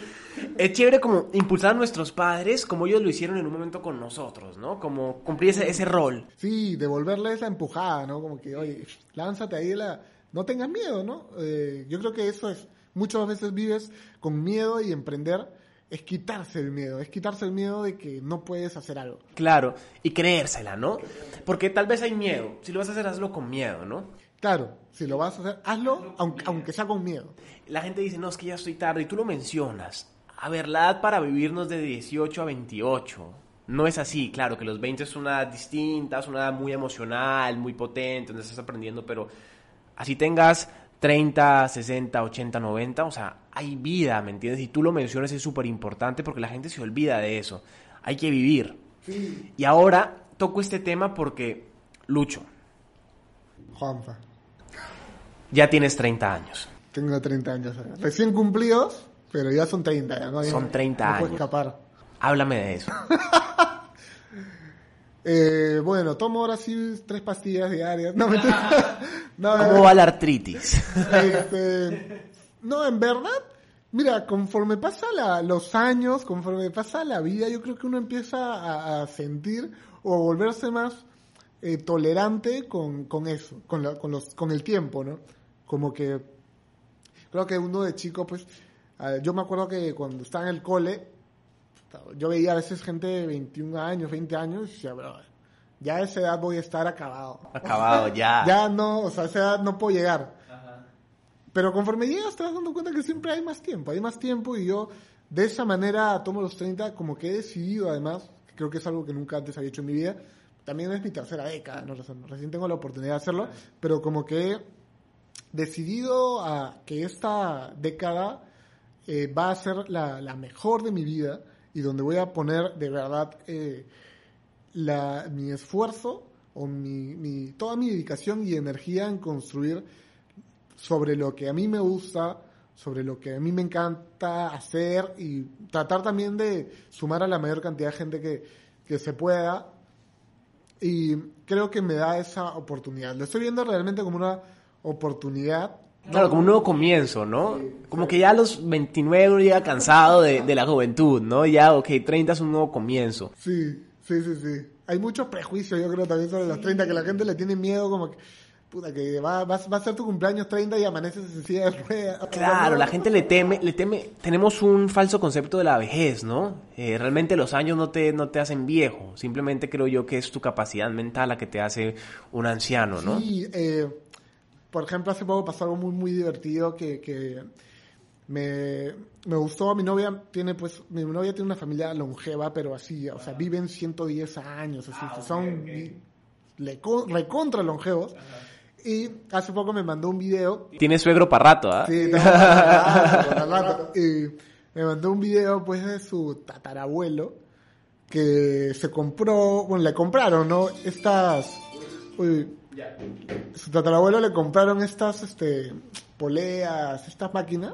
Speaker 1: es chévere como impulsar a nuestros padres como ellos lo hicieron en un momento con nosotros, ¿no? Como cumplir ese, ese rol.
Speaker 2: Sí, devolverle esa empujada, ¿no? Como que, oye, lánzate ahí la... No tengas miedo, ¿no? Eh, yo creo que eso es... Muchas veces vives con miedo y emprender es quitarse el miedo, es quitarse el miedo de que no puedes hacer algo.
Speaker 1: Claro, y creérsela, ¿no? Porque tal vez hay miedo. Si lo vas a hacer, hazlo con miedo, ¿no?
Speaker 2: Claro, si lo vas a hacer, hazlo aunque, aunque sea con miedo.
Speaker 1: La gente dice, no, es que ya estoy tarde, y tú lo mencionas. A ver, la edad para vivirnos de 18 a 28. No es así, claro, que los 20 es una edad distinta, es una edad muy emocional, muy potente, donde estás aprendiendo, pero así tengas 30, 60, 80, 90, o sea, hay vida, ¿me entiendes? Y tú lo mencionas es súper importante porque la gente se olvida de eso. Hay que vivir. Y ahora toco este tema porque, Lucho,
Speaker 2: Juanfa,
Speaker 1: ya tienes 30 años.
Speaker 2: tengo 30 años. Recién cumplidos, pero ya son 30. Ya, ¿no? Ya
Speaker 1: Son 30
Speaker 2: no puedo
Speaker 1: años.
Speaker 2: escapar.
Speaker 1: Háblame de eso.
Speaker 2: Eh, bueno, tomo ahora sí tres pastillas diarias. No, mentira. no,
Speaker 1: ¿Cómo va la artritis?
Speaker 2: Este, no, en verdad, mira, conforme pasa la- los años, conforme pasa la vida, yo creo que uno empieza a, a sentir o a volverse más eh, tolerante con, con eso, con, la- con, los, con el tiempo, ¿no? Como que creo que uno de chico, pues, yo me acuerdo que cuando estaba en el cole, yo veía a veces gente de 21 años, 20 años, y decía, "Bro, ya a esa edad voy a estar acabado.
Speaker 1: Acabado, ya.
Speaker 2: Ya no, o sea, a esa edad no puedo llegar. Pero conforme llegas te vas dando cuenta que siempre hay más tiempo, hay más tiempo y yo de esa manera tomo los 30 como que he decidido además, que creo que es algo que nunca antes había hecho en mi vida, también es mi tercera década, ¿no? Recién- recién tengo la oportunidad de hacerlo, pero como que he decidido a que esta década eh, va a ser la, mejor de mi vida y donde voy a poner de verdad eh, mi esfuerzo o mi- toda mi dedicación y energía en construir sobre lo que a mí me gusta, sobre lo que a mí me encanta hacer y tratar también de sumar a la mayor cantidad de gente que, que se pueda. Y creo que me da esa oportunidad. Lo estoy viendo realmente como una oportunidad.
Speaker 1: Claro, como un nuevo comienzo, ¿no? Como que ya a los 29 uno llega cansado de, de la juventud, ¿no? Ya, ok, 30 es un nuevo comienzo.
Speaker 2: Sí, sí, sí, sí. Hay muchos prejuicios, yo creo, también sobre los 30, que la gente le tiene miedo como que, puta, que va, va, va a ser tu cumpleaños 30 y amaneces en silla de ruedas.
Speaker 1: Claro, la gente le teme, le teme, tenemos un falso concepto de la vejez, ¿no? Eh, realmente los años no te, no te hacen viejo, simplemente creo yo que es tu capacidad mental la que te hace un anciano, ¿no?
Speaker 2: Sí, eh, por ejemplo, hace poco pasó algo muy, muy divertido que, que me, me gustó. Mi novia tiene, pues, mi novia tiene una familia longeva, pero así, o sea, viven 110 años, así, son le, recontra longevos. Y hace poco me mandó un video
Speaker 1: Tienes suegro para rato, ¿ah?
Speaker 2: Sí, no, para rato, para rato. Y me mandó un video pues de su tatarabuelo que se compró, bueno, le compraron, ¿no? Estas, uy, su tatarabuelo le compraron estas, este, poleas, estas máquinas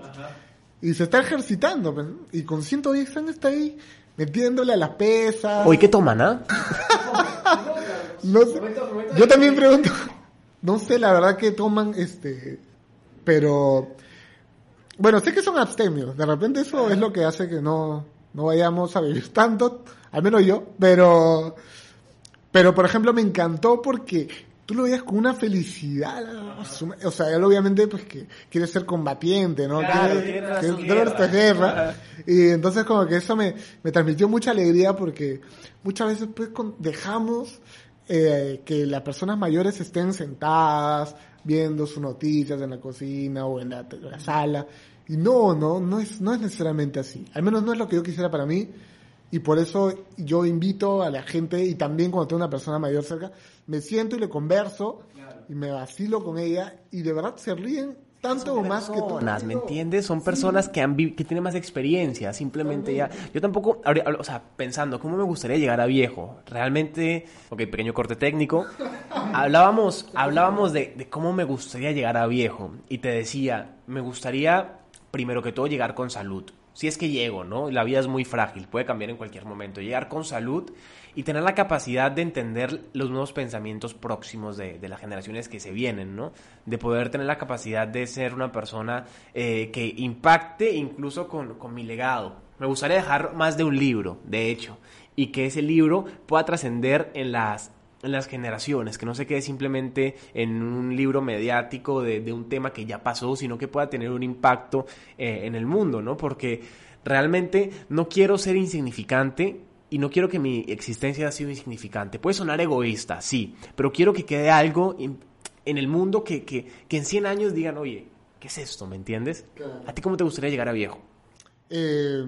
Speaker 2: y se está ejercitando, pues, ¿no? y con 110 años está ahí metiéndole a las pesas.
Speaker 1: Oye, ¿qué toman, ah?
Speaker 2: No sé. Yo también pregunto. No sé, la verdad que toman, este, pero bueno, sé que son abstemios. De repente eso es lo que hace que no, no vayamos a vivir tanto, al menos yo. Pero, pero por ejemplo me encantó porque tú lo veías con una felicidad. O sea, él obviamente pues que quiere ser combatiente, ¿no?
Speaker 1: Claro,
Speaker 2: quiere,
Speaker 1: quiere
Speaker 2: quiere esta
Speaker 1: guerra.
Speaker 2: guerra. Y entonces como que eso me, me transmitió mucha alegría porque muchas veces pues con- dejamos eh, que las personas mayores estén sentadas viendo sus noticias en la cocina o en la, en la sala. Y no, no, no es, no es necesariamente así. Al menos no es lo que yo quisiera para mí. Y por eso yo invito a la gente, y también cuando tengo una persona mayor cerca, me siento y le converso, y me vacilo con ella, y de verdad se ríen tanto o más que tú.
Speaker 1: personas, ¿me entiendes? Son personas que han que tienen más experiencia, simplemente ya. Yo tampoco, habría- o sea, pensando, ¿cómo me gustaría llegar a viejo? Realmente, ok, pequeño corte técnico. Hablábamos, hablábamos de, de cómo me gustaría llegar a viejo y te decía, me gustaría primero que todo llegar con salud. Si es que llego, ¿no? La vida es muy frágil, puede cambiar en cualquier momento. Llegar con salud y tener la capacidad de entender los nuevos pensamientos próximos de, las generaciones que se vienen, ¿no? De poder tener la capacidad de ser una persona eh, que impacte incluso con, con mi legado. Me gustaría dejar más de un libro, de hecho, y que ese libro pueda trascender en las las generaciones, que no se quede simplemente en un libro mediático de, un tema que ya pasó, sino que pueda tener un impacto eh, en el mundo, ¿no? Porque realmente no quiero ser insignificante y no quiero que mi existencia haya sido insignificante. Puede sonar egoísta, sí, pero quiero que quede algo en, el mundo que, que, que, en 100 años digan, oye, ¿qué es esto? ¿Me entiendes? ¿A ti cómo te gustaría llegar a viejo?
Speaker 2: Eh,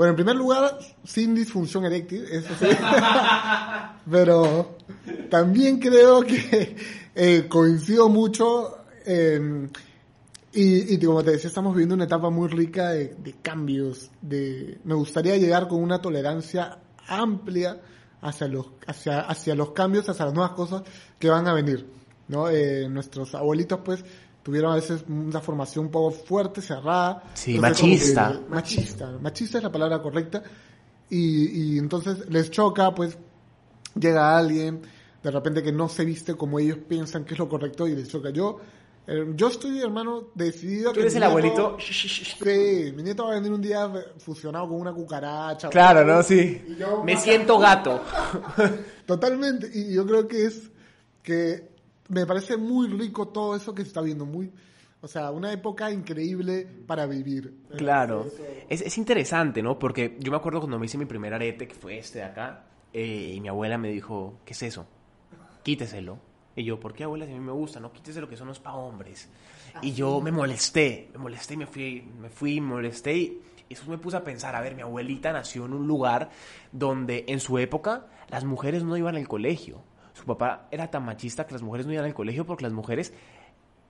Speaker 2: bueno, en primer lugar, sin disfunción eréctil, eso sí. Pero también creo que eh, coincido mucho. y, como te decía, estamos viviendo una etapa muy rica de, cambios. De, me gustaría llegar con una tolerancia amplia hacia los, hacia, hacia los cambios, hacia las nuevas cosas que van a venir. ¿no? Eh, nuestros abuelitos, pues, tuvieron a veces una formación un poco fuerte, cerrada.
Speaker 1: Sí, machista.
Speaker 2: machista. Machista es la palabra correcta. Y, y entonces les choca, pues, llega alguien de repente que no se viste como ellos piensan que es lo correcto y les choca. Yo, eh, yo estoy, hermano, decidido.
Speaker 1: ¿Tú eres el abuelito?
Speaker 2: Sí, mi nieto va a venir un día fusionado con una cucaracha.
Speaker 1: Claro, ¿no? Sí. Me siento gato.
Speaker 2: Totalmente. Y yo creo que es que me parece muy rico todo eso que se está viendo, muy, o sea, una época increíble para vivir.
Speaker 1: Claro, es, es interesante, ¿no? Porque yo me acuerdo cuando me hice mi primer arete, que fue este de acá, eh, y mi abuela me dijo, ¿qué es eso? Quíteselo. Y yo, ¿por qué abuela? Si a mí me gusta, no quítese lo que son los pa' hombres. y yo me molesté, me molesté, me fui, me fui, me molesté y eso me puse a pensar, a ver, mi abuelita nació en un lugar donde en su época las mujeres no iban al colegio su papá era tan machista que las mujeres no iban al colegio porque las mujeres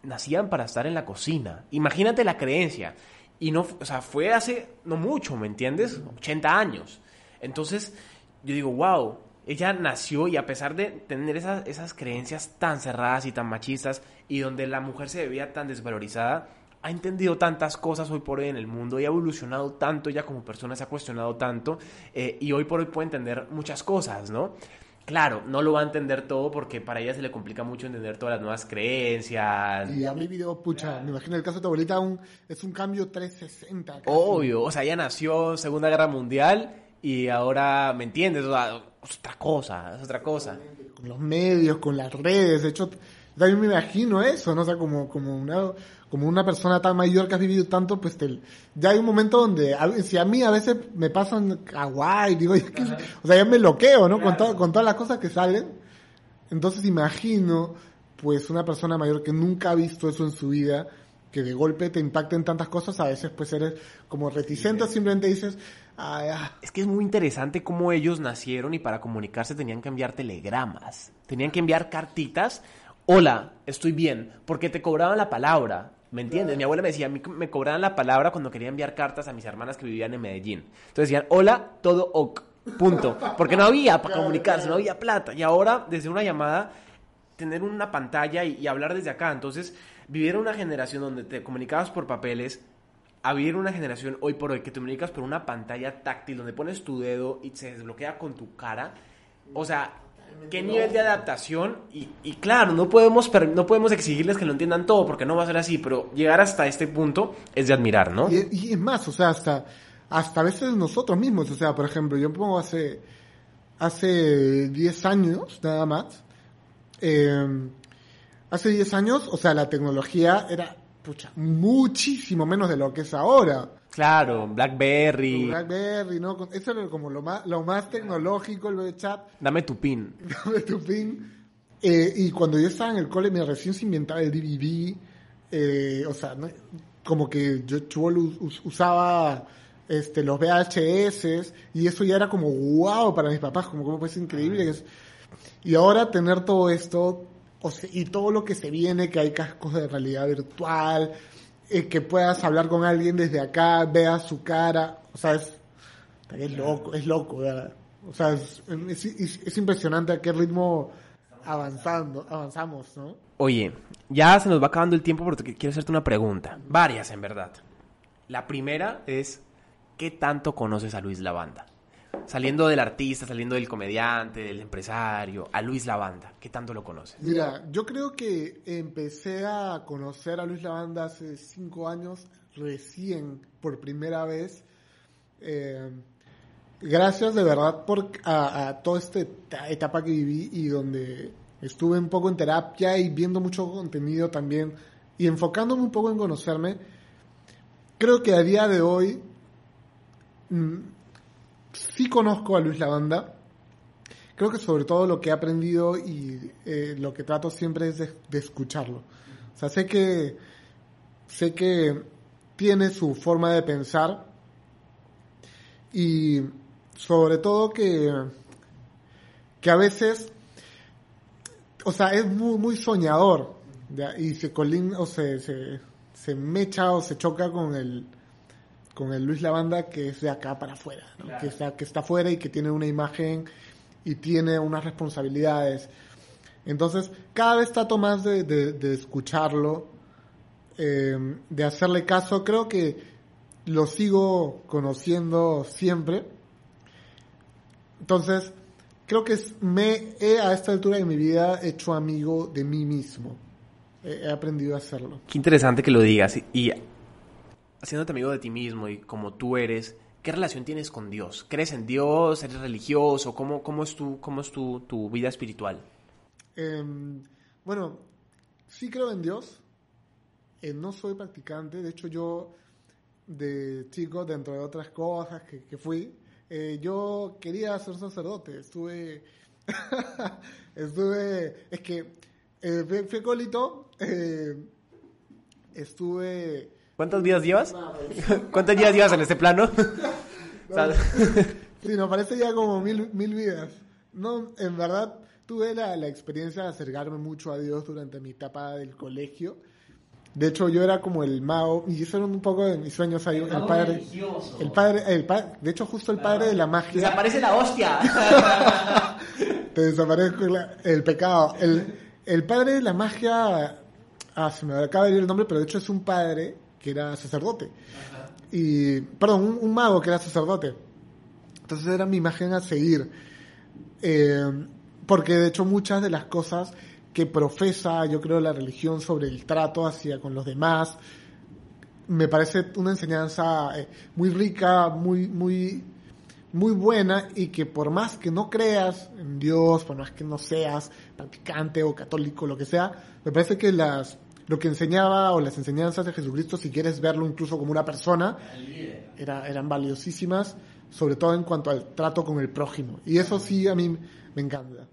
Speaker 1: nacían para estar en la cocina. Imagínate la creencia. Y no, o sea, fue hace no mucho, ¿me entiendes? 80 años. Entonces, yo digo, wow, ella nació y a pesar de tener esas, esas creencias tan cerradas y tan machistas y donde la mujer se veía tan desvalorizada, ha entendido tantas cosas hoy por hoy en el mundo y ha evolucionado tanto, ella como persona se ha cuestionado tanto eh, y hoy por hoy puede entender muchas cosas, ¿no? Claro, no lo va a entender todo porque para ella se le complica mucho entender todas las nuevas creencias.
Speaker 2: Y ha vivido, pucha, me imagino el caso de tu abuelita, un, es un cambio 360.
Speaker 1: Obvio, o sea, ella nació Segunda Guerra Mundial y ahora, ¿me entiendes? O sea, es otra cosa, es otra cosa.
Speaker 2: Con los medios, con las redes, de hecho, también me imagino eso, ¿no? O sea, como, como una como una persona tan mayor que has vivido tanto, pues ya hay un momento donde, si a mí a veces me pasan kawaii, digo, o sea, ya me bloqueo, ¿no? Con, con todas las cosas que salen. Entonces imagino, pues, una persona mayor que nunca ha visto eso en su vida, que de golpe te impacten tantas cosas, a veces pues eres como reticente, simplemente dices, ah.
Speaker 1: Es que es muy interesante cómo ellos nacieron y para comunicarse tenían que enviar telegramas, tenían que enviar cartitas, hola, estoy bien, porque te cobraban la palabra, ¿Me entiendes? Mi abuela me decía, me cobraban la palabra cuando quería enviar cartas a mis hermanas que vivían en Medellín. Entonces decían, hola, todo ok, punto. Porque no había para comunicarse, no había plata. Y ahora, desde una llamada, tener una pantalla y, hablar desde acá. Entonces, vivir una generación donde te comunicabas por papeles, a vivir una generación hoy por hoy que te comunicas por una pantalla táctil donde pones tu dedo y se desbloquea con tu cara. O sea, qué nivel de adaptación y, claro, no podemos, no podemos exigirles que lo entiendan todo porque no va a ser así, pero llegar hasta este punto es de admirar, ¿no?
Speaker 2: Y, es más, o sea, hasta, hasta a veces nosotros mismos, o sea, por ejemplo, yo pongo hace, hace 10 años nada más, eh, hace 10 años, o sea, la tecnología era pucha, muchísimo menos de lo que es ahora.
Speaker 1: Claro, BlackBerry.
Speaker 2: BlackBerry, ¿no? Eso era como lo más, lo más tecnológico, el de chat.
Speaker 1: Dame tu pin.
Speaker 2: Dame tu pin. Eh, y cuando yo estaba en el cole, me recién se inventaba el DVD. Eh, o sea, como que yo, usaba este, los VHS y eso ya era como wow para mis papás, como, como pues increíble. Y ahora tener todo esto o y todo lo que se viene, que hay cascos de realidad virtual, eh, que puedas hablar con alguien desde acá, veas su cara, o sea, es, es loco, es loco, ¿verdad? O sea, es, es, impresionante a qué ritmo avanzando, avanzamos, ¿no?
Speaker 1: Oye, ya se nos va acabando el tiempo porque quiero hacerte una pregunta, varias en verdad. La primera es, ¿qué tanto conoces a Luis Lavanda? Saliendo del artista, saliendo del comediante, del empresario, a Luis Lavanda, ¿qué tanto lo conoces?
Speaker 2: Mira, yo creo que empecé a conocer a Luis Lavanda hace cinco años, recién, por primera vez. Eh, gracias de verdad por a, toda esta etapa que viví y donde estuve un poco en terapia y viendo mucho contenido también y enfocándome un poco en conocerme. Creo que a día de hoy mm, sí conozco a Luis Lavanda. Creo que sobre todo lo que he aprendido y eh, lo que trato siempre es de, escucharlo. O sea, sé que sé que tiene su forma de pensar y sobre todo que, que a veces, o sea, es muy, muy soñador y se colin, o se, se, se, mecha o se choca con el con el Luis Lavanda que es de acá para afuera, que, está, que está afuera y que tiene una imagen y tiene unas responsabilidades. Entonces, cada vez trato más de, de, escucharlo, eh, de hacerle caso. Creo que lo sigo conociendo siempre entonces, creo que me he a esta altura de mi vida hecho amigo de mí mismo. He, aprendido a hacerlo.
Speaker 1: Qué interesante que lo digas. Y, haciéndote amigo de ti mismo y como tú eres, ¿qué relación tienes con Dios? ¿Crees en Dios? ¿Eres religioso? ¿Cómo, cómo es, tu, cómo es tu, tu vida espiritual?
Speaker 2: Em, bueno, sí creo en Dios. Eh, no soy practicante. De hecho, yo de chico, dentro de otras cosas que, fui, eh, yo quería ser sacerdote, estuve, estuve, es que eh, fui colito, eh, estuve...
Speaker 1: ¿Cuántos días llevas? ¿Cuántos días llevas en este plano?
Speaker 2: sí, nos parece ya como mil, mil vidas. No, en verdad tuve la, la experiencia de acercarme mucho a Dios durante mi etapa del colegio de hecho, yo era como el mago, y eso era un poco de mis sueños ahí, el, padre, el padre, el padre, de hecho justo el padre de la magia.
Speaker 1: Desaparece la hostia.
Speaker 2: Te desaparece el pecado. El, el padre de la magia, ah, se me acaba de ir el nombre, pero de hecho es un padre que era sacerdote. Y, perdón, un, mago que era sacerdote. Entonces era mi imagen a seguir. Eh, porque de hecho muchas de las cosas que profesa, yo creo, la religión sobre el trato hacia con los demás. Me parece una enseñanza eh, muy rica, muy, muy, muy buena y que por más que no creas en Dios, por más que no seas practicante o católico, lo que sea, me parece que las, lo que enseñaba o las enseñanzas de Jesucristo, si quieres verlo incluso como una persona, era, eran valiosísimas, sobre todo en cuanto al trato con el prójimo. Y eso sí a mí me encanta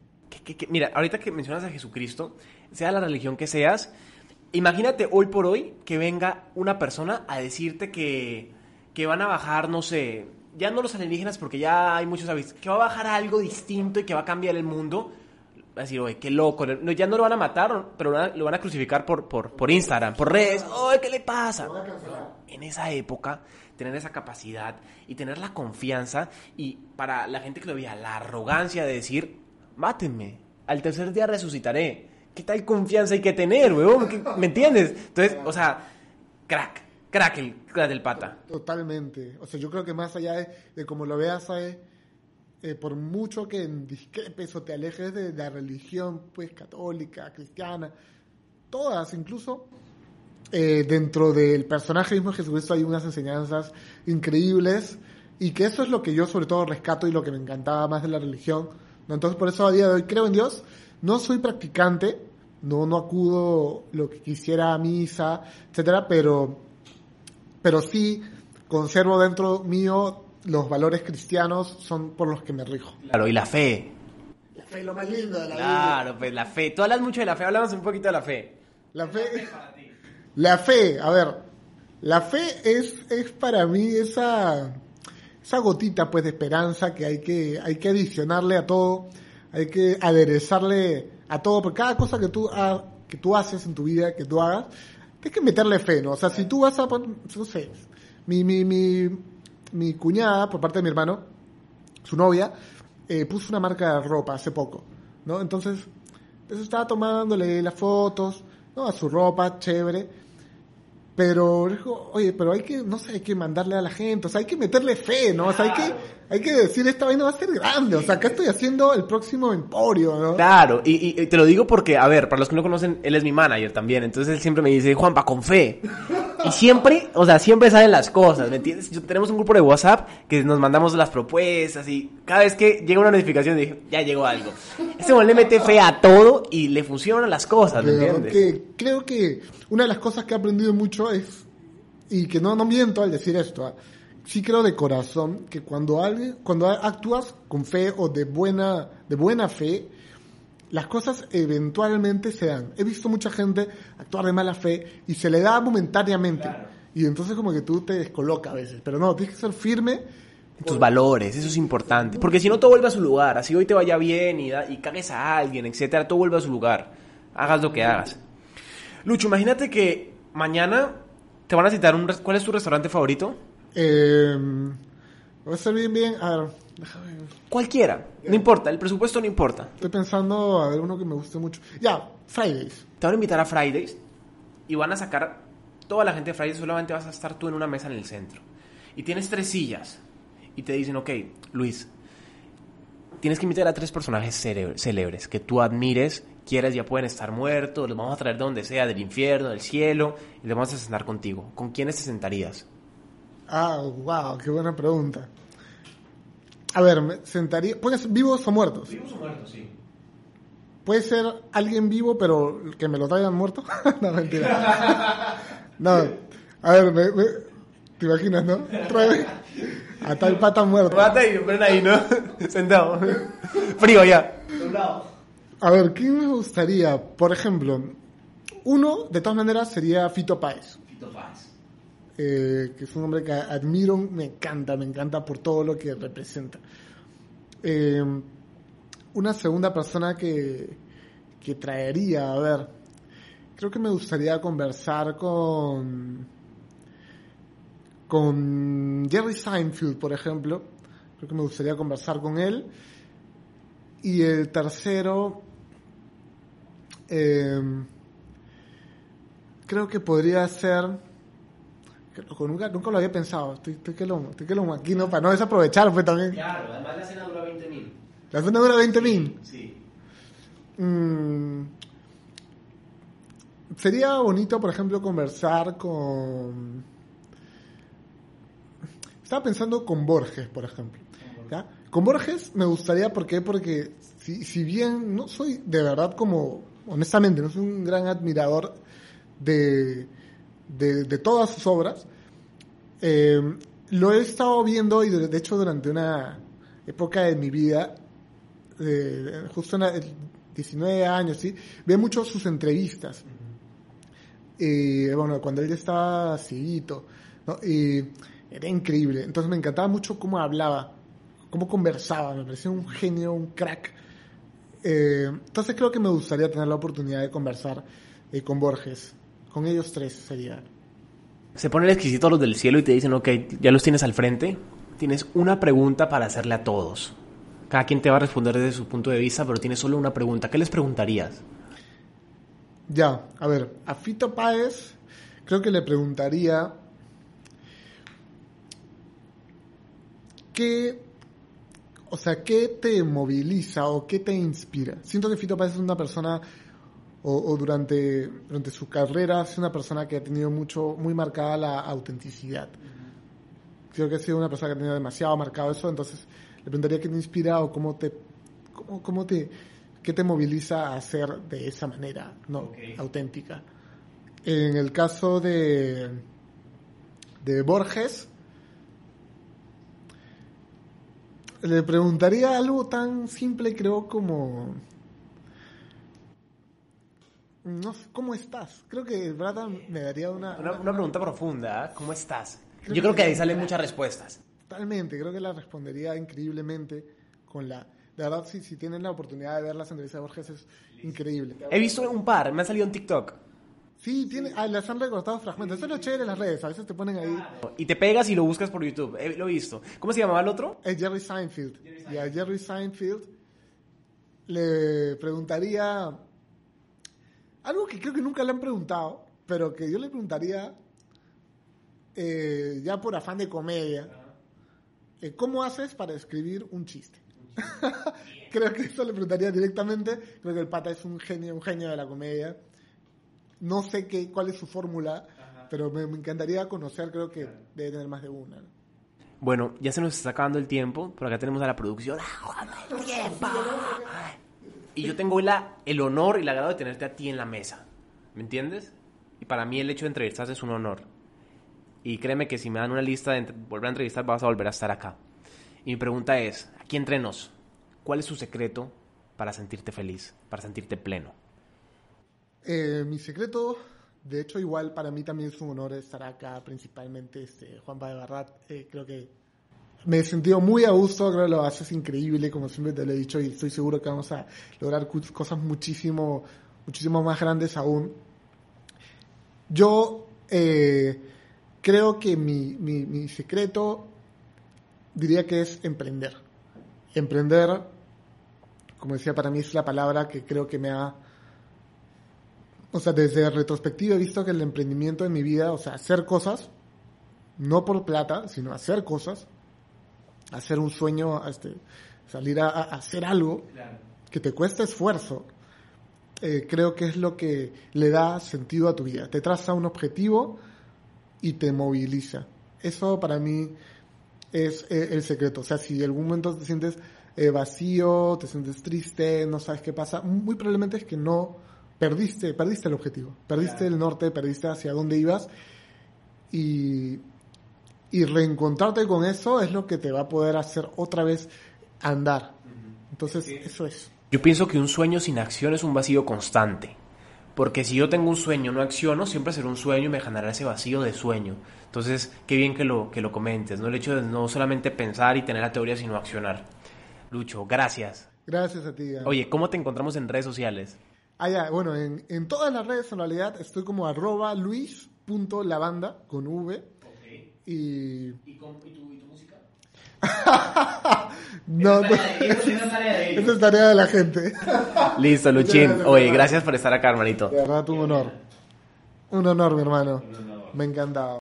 Speaker 1: mira, ahorita que mencionas a Jesucristo, sea la religión que seas, imagínate hoy por hoy que venga una persona a decirte que, que van a bajar, no sé, ya no los alienígenas porque ya hay muchos avisos, que va a bajar algo distinto y que va a cambiar el mundo. A decir, oye, qué loco. ya no lo van a matar, pero lo van a crucificar por, por, por Instagram, por redes. Oye, ¿qué le pasa? En esa época, tener esa capacidad y tener la confianza y para la gente que lo veía, la arrogancia de decir, mátenme. Al tercer día resucitaré. ¿Qué tal confianza hay que tener, weón? ¿Me entiendes? Entonces, o sea, crack, crack el, crack del pata.
Speaker 2: Totalmente. O sea, yo creo que más allá de, de como lo veas, eh, por mucho que discrepes o te alejes de la religión, pues, católica, cristiana, todas, incluso eh, dentro del personaje mismo de Jesucristo hay unas enseñanzas increíbles y que eso es lo que yo sobre todo rescato y lo que me encantaba más de la religión entonces por eso a día de hoy creo en Dios. No soy practicante, no, no acudo lo que quisiera a misa, etcétera, pero, pero sí conservo dentro mío los valores cristianos son por los que me rijo.
Speaker 1: Claro, y la fe.
Speaker 2: La fe es lo más lindo de la
Speaker 1: vida. Claro, pues la fe. Tú hablas mucho de la fe, hablamos un poquito de la fe.
Speaker 2: La fe. La fe, a ver, la fe es, es para mí esa esa gotita pues de esperanza que hay que, hay que adicionarle a todo, hay que aderezarle a todo, porque cada cosa que tú, que tú haces en tu vida, que tú hagas, hay que meterle fe, ¿no? O sea, si tú vas a, no sé, mi, mi, mi, mi cuñada, por parte de mi hermano, su novia, eh, puso una marca de ropa hace poco, ¿no? Entonces, eso estaba tomándole las fotos, ¿no? A su ropa, chévere. Pero, oye, pero hay que, no sé, hay que mandarle a la gente, o sea, hay que meterle fe, ¿no? O sea, hay que, hay que decir, esta vaina va a ser grande, o sea, acá estoy haciendo el próximo emporio, ¿no?
Speaker 1: Claro, y, y te lo digo porque, a ver, para los que no conocen, él es mi manager también, entonces él siempre me dice, Juanpa, con fe. Y siempre, o sea, siempre salen las cosas, ¿me entiendes? Yo- tenemos un grupo de WhatsApp que nos mandamos las propuestas y cada vez que llega una notificación dije, ya llegó algo. Este hombre le mete fe a todo y le funcionan las cosas, ¿me
Speaker 2: Pero
Speaker 1: entiendes?
Speaker 2: que creo que una de las cosas que he aprendido mucho es, y que no, no miento al decir esto, ¿ah? sí creo de corazón que cuando alguien, cuando actúas con fe o de buena, de buena fe, las cosas eventualmente se dan. He visto mucha gente actuar de mala fe y se le da momentáneamente. Y entonces como que tú te descolocas a veces. Pero no, tienes que ser firme.
Speaker 1: tus valores, eso es importante. Porque si no, todo vuelve a su lugar. Así hoy te vaya bien y, da- y cagues a alguien, etcétera, todo vuelve a su lugar. Hagas lo que hagas. Lucho, imagínate que mañana te van a citar un... ¿Cuál es tu restaurante favorito?
Speaker 2: Eh, voy a ser bien, bien. A ver, déjame.
Speaker 1: Cualquiera. No importa, el presupuesto no importa.
Speaker 2: Estoy pensando a ver uno que me guste mucho. Ya, Fridays.
Speaker 1: Te van a invitar a Fridays y van a sacar toda la gente de Fridays, solamente vas a estar tú en una mesa en el centro. Y tienes tres sillas. Y te dicen, ok, Luis, tienes que invitar a tres personajes célebres que tú admires, quieras, ya pueden estar muertos, los vamos a traer de donde sea, del infierno, del cielo, y los vamos a sentar contigo. ¿Con quiénes te sentarías?
Speaker 2: Ah, wow, qué buena pregunta. A ver, me sentaría. ¿Pueden ser vivos o muertos?
Speaker 1: Vivos o muertos, sí.
Speaker 2: Puede ser alguien vivo, pero que me lo traigan muerto. no, mentira. No, a ver, me- me- ¿te imaginas, no? Trae a tal pata muerto.
Speaker 1: Mata y ven ahí, ¿no? Sentado. Frío ya.
Speaker 2: A ver, ¿quién me gustaría? Por ejemplo, uno, de todas maneras, sería Fito Páez. Eh, que es un hombre que admiro, me encanta, me encanta por todo lo que representa. Eh, una segunda persona que, que traería, a ver, creo que me gustaría conversar con, con Jerry Seinfeld, por ejemplo. Creo que me gustaría conversar con él. Y el tercero, eh, creo que podría ser loco, nunca, nunca lo había pensado. Estoy, estoy que lo, estoy que lo maquino para no desaprovechar, pues también.
Speaker 1: Claro, además la cena dura 20 mil.
Speaker 2: La zona dura 20 mil.
Speaker 1: Sí.
Speaker 2: Mm, sería bonito, por ejemplo, conversar con. Estaba pensando con Borges, por ejemplo. ¿ya? Con Borges me gustaría, ¿por qué? Porque si, si bien no soy de verdad como, honestamente, no soy un gran admirador de, de, de todas sus obras, eh, lo he estado viendo y de, hecho durante una época de mi vida, eh, justo en la- el 19 años, ¿sí? Veía mucho sus entrevistas. Y bueno, cuando él estaba cieguito, ¿no? Y era increíble. Entonces me encantaba mucho cómo hablaba, cómo conversaba, me parecía un genio, un crack. Eh, entonces creo que me gustaría tener la oportunidad de conversar eh, con Borges. Con ellos tres sería.
Speaker 1: Se ponen exquisitos los del cielo y te dicen, ok, ya los tienes al frente. Tienes una pregunta para hacerle a todos. Cada quien te va a responder desde su punto de vista, pero tienes solo una pregunta. ¿Qué les preguntarías?
Speaker 2: Ya, a ver, a Fito Páez creo que le preguntaría qué, o sea, qué te moviliza o qué te inspira. Siento que Fito Páez es una persona, o, o durante, durante su carrera, es una persona que ha tenido mucho, muy marcada la autenticidad. Creo que ha sido una persona que ha tenido demasiado marcado eso, entonces le preguntaría qué te inspira o cómo te, cómo, cómo te, qué te moviliza a hacer de esa manera, no, auténtica. En el caso de, de Borges, le preguntaría algo tan simple, creo, como... No sé, ¿cómo estás? Creo que Brad me daría una...
Speaker 1: Una, una pregunta profunda, ¿eh? ¿cómo estás?
Speaker 2: Creo
Speaker 1: Yo creo
Speaker 2: que-
Speaker 1: que ahí salen muchas respuestas.
Speaker 2: Totalmente, creo que la respondería increíblemente con la... De verdad, si, si tienen la oportunidad de ver las entrevistas de Borges, es increíble.
Speaker 1: He visto un par, me han salido en TikTok.
Speaker 2: Sí, tiene, ah, las han recortado fragmentos. Eso es lo chévere las redes, a veces te ponen ahí...
Speaker 1: Y te pegas y lo buscas por YouTube. Eh, lo he visto. ¿Cómo se llamaba el otro?
Speaker 2: Es Jerry Seinfeld. Y a Jerry Seinfeld le preguntaría algo que creo que nunca le han preguntado, pero que yo le preguntaría eh, ya por afán de comedia, eh, ¿cómo haces para escribir un chiste? creo que eso le preguntaría directamente. Creo que el pata es un genio, un genio de la comedia. No sé qué, cuál es su fórmula, pero me, me encantaría conocer, creo que debe tener más de una. ¿no?
Speaker 1: Bueno, ya se nos está acabando el tiempo. Por acá tenemos a la producción. Y yo tengo la, el honor y el agrado de tenerte a ti en la mesa. ¿Me entiendes? Y para mí el hecho de entrevistarte es un honor. Y créeme que si me dan una lista de volver a entrevistar, vas a volver a estar acá. Y mi pregunta es, aquí entre nos, ¿cuál es su secreto para sentirte feliz, para sentirte pleno?
Speaker 2: Eh, mi secreto, de hecho, igual para mí también es un honor estar acá, principalmente este, Juan de Barrat. Eh, creo que me he sentido muy a gusto, creo que lo haces increíble, como siempre te lo he dicho, y estoy seguro que vamos a lograr cosas muchísimo, muchísimo más grandes aún. Yo eh, creo que mi, mi, mi secreto diría que es emprender. Emprender, como decía, para mí es la palabra que creo que me ha o sea, desde retrospectiva he visto que el emprendimiento en mi vida, o sea, hacer cosas, no por plata, sino hacer cosas, hacer un sueño, este, salir a, a hacer algo que te cuesta esfuerzo, eh, creo que es lo que le da sentido a tu vida. Te traza un objetivo y te moviliza. Eso para mí es eh, el secreto. O sea, si en algún momento te sientes eh, vacío, te sientes triste, no sabes qué pasa, muy probablemente es que no perdiste, perdiste el objetivo, perdiste el norte, perdiste hacia dónde ibas y, y reencontrarte con eso es lo que te va a poder hacer otra vez andar. Entonces, eso es.
Speaker 1: Yo pienso que un sueño sin acción es un vacío constante. Porque si yo tengo un sueño, no acciono, siempre será un sueño y me generará ese vacío de sueño. Entonces, qué bien que lo, que lo comentes, ¿no? El hecho de no solamente pensar y tener la teoría, sino accionar. Lucho, gracias.
Speaker 2: Gracias a ti. Gano.
Speaker 1: Oye, ¿cómo te encontramos en redes sociales?
Speaker 2: Ah, ya, bueno, en, en todas las redes en realidad estoy como arroba luis.lavanda con V. Y...
Speaker 1: ¿Y, tu, música?
Speaker 2: no, no, esa es tarea de la gente.
Speaker 1: Listo, Luchín. Oye, gracias por estar acá, hermanito.
Speaker 2: De verdad, un honor. Un honor, mi hermano. Me encantaba.